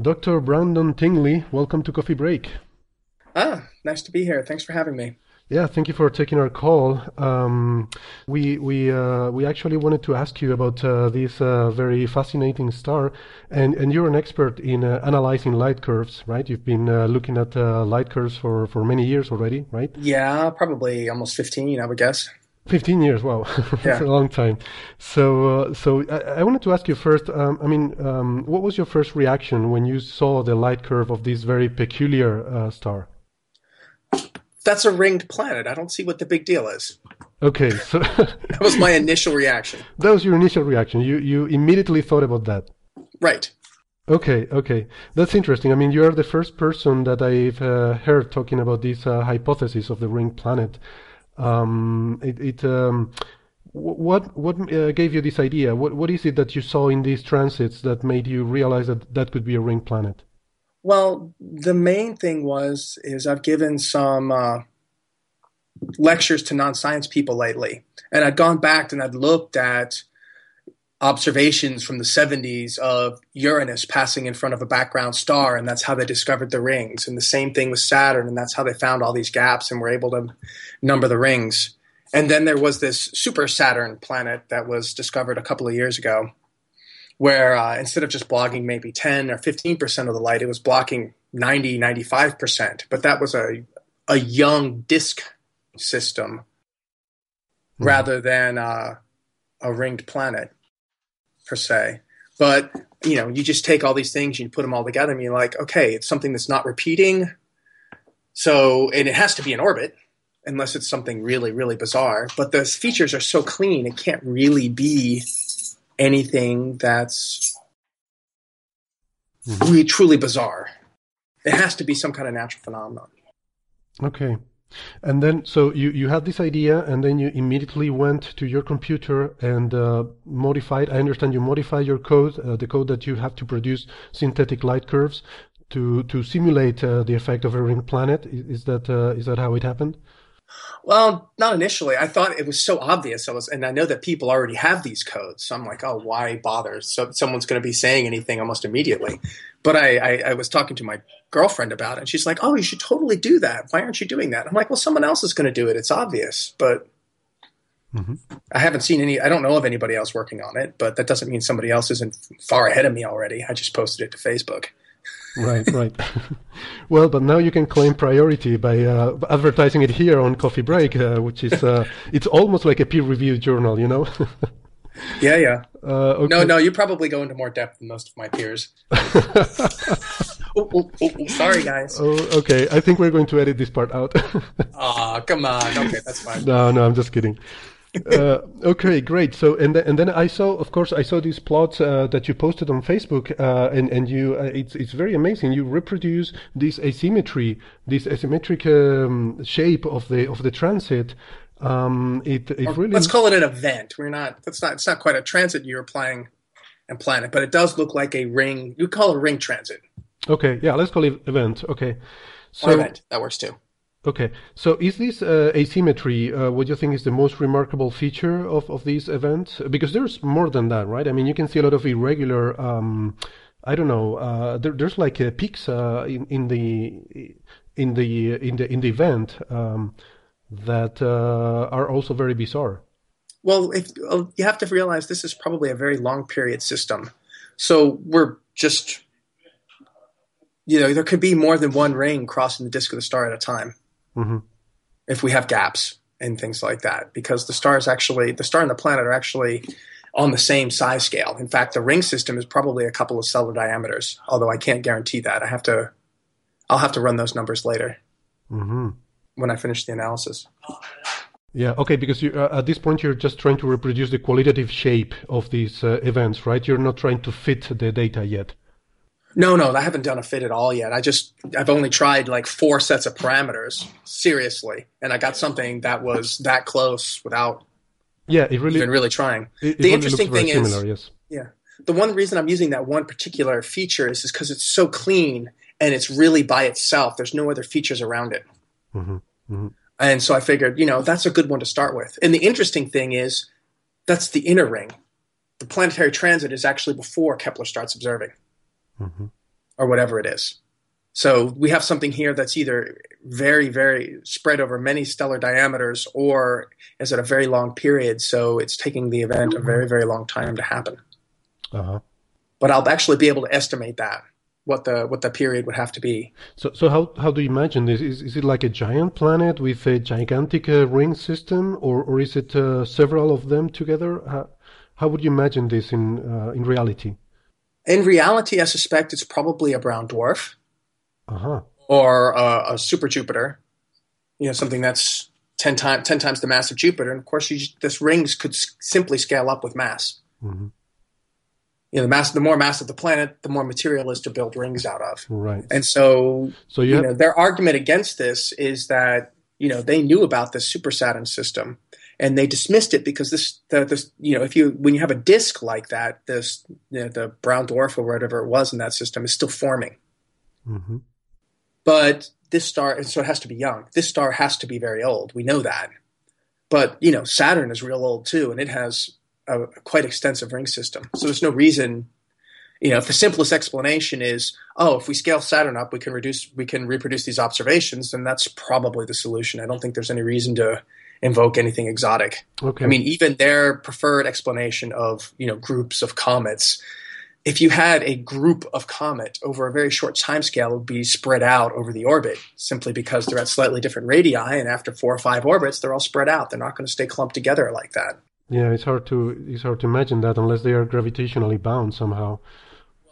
Dr. Brandon Tingley, welcome to Coffee Break. Ah, nice to be here. Thanks for having me. Yeah, thank you for taking our call. Um, we we uh, we actually wanted to ask you about uh, this uh, very fascinating star, and and you're an expert in uh, analyzing light curves, right? You've been uh, looking at uh, light curves for for many years already, right? Yeah, probably almost 15, I would guess. 15 years, wow, Yeah. that's a long time. So, uh, so I, I wanted to ask you first. Um, I mean, um, what was your first reaction when you saw the light curve of this very peculiar uh, star? That's a ringed planet. I don't see what the big deal is. Okay, so That was my initial reaction. that was your initial reaction. You you immediately thought about that. Right. Okay, okay, that's interesting. I mean, you are the first person that I've uh, heard talking about this uh, hypothesis of the ring planet. Um, it, it um, what what uh, gave you this idea? What what is it that you saw in these transits that made you realize that that could be a ring planet? Well, the main thing was is I've given some uh, lectures to non-science people lately, and I'd gone back and I'd looked at observations from the 70s of Uranus passing in front of a background star, and that's how they discovered the rings. And the same thing with Saturn, and that's how they found all these gaps and were able to number the rings. And then there was this super Saturn planet that was discovered a couple of years ago, where uh, instead of just blocking maybe 10 or 15% of the light, it was blocking 90, 95%. But that was a, a young disk system rather than uh, a ringed planet per se. But you know, you just take all these things, and you put them all together, and you're like, okay, it's something that's not repeating. So, and it has to be in orbit, unless it's something really, really bizarre. But the features are so clean, it can't really be anything that's mm-hmm. really truly bizarre. It has to be some kind of natural phenomenon. Okay. And then, so you, you had this idea, and then you immediately went to your computer and uh, modified. I understand you modified your code, uh, the code that you have to produce synthetic light curves to to simulate uh, the effect of a ring planet. Is, is that uh, is that how it happened? Well, not initially. I thought it was so obvious. I was, and I know that people already have these codes. So I'm like, oh, why bother? So someone's going to be saying anything almost immediately. But I, I, I was talking to my girlfriend about it, and she's like, oh, you should totally do that. Why aren't you doing that? I'm like, well, someone else is going to do it. It's obvious, but I haven't seen any. I don't know of anybody else working on it. But that doesn't mean somebody else isn't far ahead of me already. I just posted it to Facebook. Right, right. well, but now you can claim priority by uh, advertising it here on Coffee Break, uh, which is uh, it's almost like a peer-reviewed journal, you know. Yeah, yeah. uh, okay. No, no, you probably go into more depth than most of my peers. oh, oh, oh, oh, sorry, guys. Oh, okay. I think we're going to edit this part out. Aw, come on. Okay, that's fine. no, no, I'm just kidding. uh, okay, great. So, and then, and then I saw, of course, I saw these plots uh, that you posted on Facebook, uh, and and you, uh, it's it's very amazing. You reproduce this asymmetry, this asymmetric um, shape of the of the transit. Um, it it really Let's call it an event. We're not. That's not. It's not quite a transit you're applying and planet, but it does look like a ring. You call it a ring transit okay. Yeah, let's call it event. Okay. So or event. That works too. Okay, so is this uh, asymmetry uh, what you think is the most remarkable feature of, of these events? Because there's more than that, right? I mean, you can see a lot of irregular. Um, I don't know. Uh, there, there's like uh, peaks uh, in, in the in the in the in the event um, that uh, are also very bizarre. Well, if, uh, you have to realize this is probably a very long period system. So we're just, you know, there could be more than one ring crossing the disk of the star at a time hmm if we have gaps and things like that, because the stars actually, the star and the planet are actually on the same size scale. In fact, the ring system is probably a couple of stellar diameters, although I can't guarantee that. I have to, I'll have to run those numbers later hmm when I finish the analysis. Yeah, okay, because you, uh, at this point you're just trying to reproduce the qualitative shape of these uh, events, right? You're not trying to fit the data yet. No, no, I haven't done a fit at all yet. I just I've only tried like four sets of parameters seriously, and I got something that was that close without yeah, it really even really trying. It, it the really interesting thing similar, is, yes. yeah, the one reason I'm using that one particular feature is because it's so clean and it's really by itself. There's no other features around it. Mm-hmm. Mm-hmm. And so I figured, you know, that's a good one to start with. And the interesting thing is, that's the inner ring. The planetary transit is actually before Kepler starts observing, Mm-hmm. or whatever it is. So we have something here that's either very, very spread over many stellar diameters, or is at a very long period. So it's taking the event a very, very long time to happen. Uh-huh. But I'll actually be able to estimate that what the what the period would have to be. So, so how how do you imagine this? Is is it like a giant planet with a gigantic uh, ring system, or or is it uh, several of them together? How, how would you imagine this in uh, in reality? In reality, I suspect it's probably a brown dwarf Uh huh. or a, a super Jupiter. You know, something that's ten times ten times the mass of Jupiter, and of course, you just, this rings could s- simply scale up with mass. hmm You know, the mass, the more mass of the planet, the more material is to build rings out of. Right. And so, So you you have know, their argument against this is that you know they knew about this super Saturn system, and they dismissed it because this, the, this, you know, if you when you have a disk like that, this, you know, the brown dwarf or whatever it was in that system is still forming. hmm But this star, and so it has to be young. This star has to be very old. We know that. But you know, Saturn is real old too, and it has a, quite extensive ring system. So there's no reason. You know, if the simplest explanation is, oh, if we scale Saturn up, we can reduce, we can reproduce these observations, then that's probably the solution. I don't think there's any reason to invoke anything exotic. Okay. I mean, even their preferred explanation of you know groups of comets, if you had a group of comet over a very short time scale, it would be spread out over the orbit simply because they're at slightly different radii, and after four or five orbits, they're all spread out. They're not going to stay clumped together like that. Yeah, it's hard to it's hard to imagine that unless they are gravitationally bound somehow.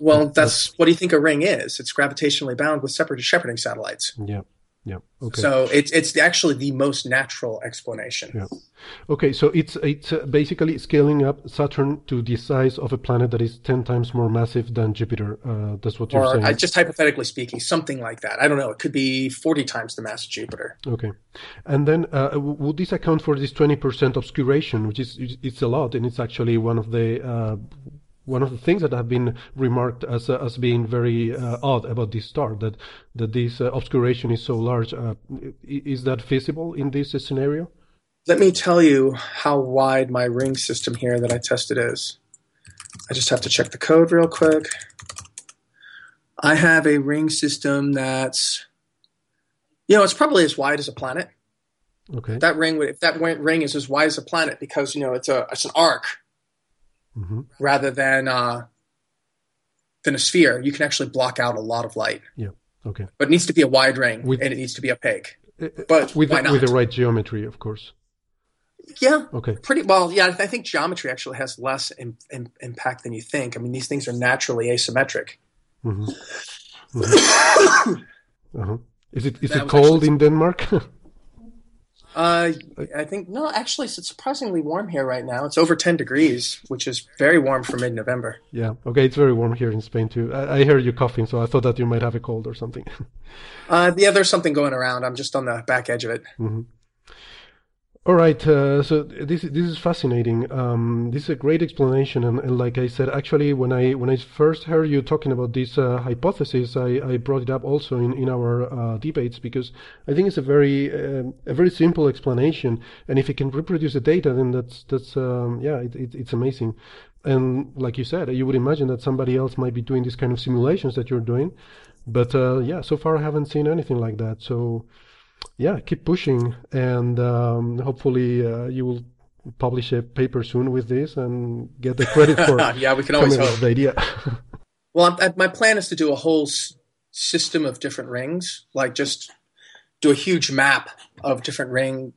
Well, that's what do you think a ring is? It's gravitationally bound with separate shepherding satellites. Yeah. Yeah. Okay. So it's it's actually the most natural explanation. Yeah. Okay, so it's it's uh, basically scaling up Saturn to the size of a planet that is ten times more massive than Jupiter. Uh, that's what you're saying. I, just hypothetically speaking, something like that. I don't know. It could be forty times the mass of Jupiter. Okay, and then uh, would this account for this twenty percent obscuration, which is it's- it's a lot, and it's actually one of the uh, one of the things that have been remarked as uh, as being very uh, odd about this star that that this uh, obscuration is so large. Uh, is that feasible in this scenario? Let me tell you how wide my ring system here that I tested is. I just have to check the code real quick. I have a ring system that's, you know, it's probably as wide as a planet. Okay. That ring, would- if that ring is as wide as a planet, because you know it's a it's an arc hmm rather than uh, than a sphere, you can actually block out a lot of light. Yeah. Okay. But it needs to be a wide ring, With- and it needs to be opaque. Uh, But with why the, with the right geometry, of course. Yeah, Okay. pretty well. Yeah, I think geometry actually has less im- im- impact than you think. I mean, these things are naturally asymmetric. hmm Uh-huh. Is it is That it cold actually- in Denmark? Uh, I think no. Actually, it's surprisingly warm here right now. It's over ten degrees, which is very warm for mid-November. yeah. Okay. It's very warm here in Spain too. I, I heard you coughing, so I thought that you might have a cold or something. Uh, yeah, there's something going around. I'm just on the back edge of it. All right. Uh, so this this is fascinating. Um, this is a great explanation, and, and like I said, actually, when I when I first heard you talking about this uh, hypothesis, I, I brought it up also in in our uh, debates because I think it's a very um a very simple explanation, and if it can reproduce the data, then that's that's um, yeah, it, it, it's amazing. And like you said, you would imagine that somebody else might be doing this kind of simulations that you're doing, but uh, yeah, so far I haven't seen anything like that. So yeah, keep pushing, and um, hopefully uh, you will publish a paper soon with this and get the credit for yeah, we can always hope. the idea. Well, I, my plan is to do a whole s- system of different rings, like just do a huge map of different ring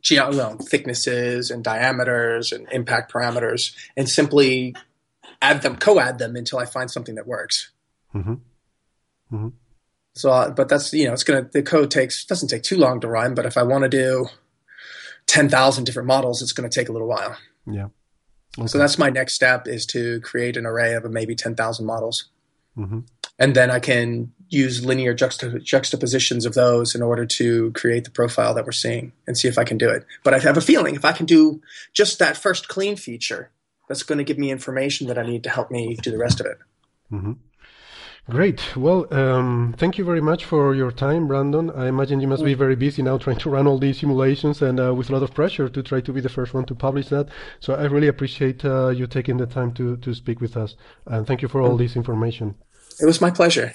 geo- well, thicknesses and diameters and impact parameters, and simply add them, co-add them until I find something that works. Mhm. Mhm. So, uh, but that's you know, it's gonna the code takes doesn't take too long to run. But if I want to do 10,000 different models, it's going to take a little while. Yeah. Okay. So that's my next step is to create an array of maybe 10,000 models. Mm-hmm. And then I can use linear juxta- juxtapositions of those in order to create the profile that we're seeing and see if I can do it. But I have a feeling if I can do just that first clean feature, that's going to give me information that I need to help me do the rest of it. Mm-hmm. Great. Well, um, thank you very much for your time, Brandon. I imagine you must be very busy now trying to run all these simulations and uh, with a lot of pressure to try to be the first one to publish that. So I really appreciate uh, you taking the time to, to speak with us. And thank you for all this information. It was my pleasure.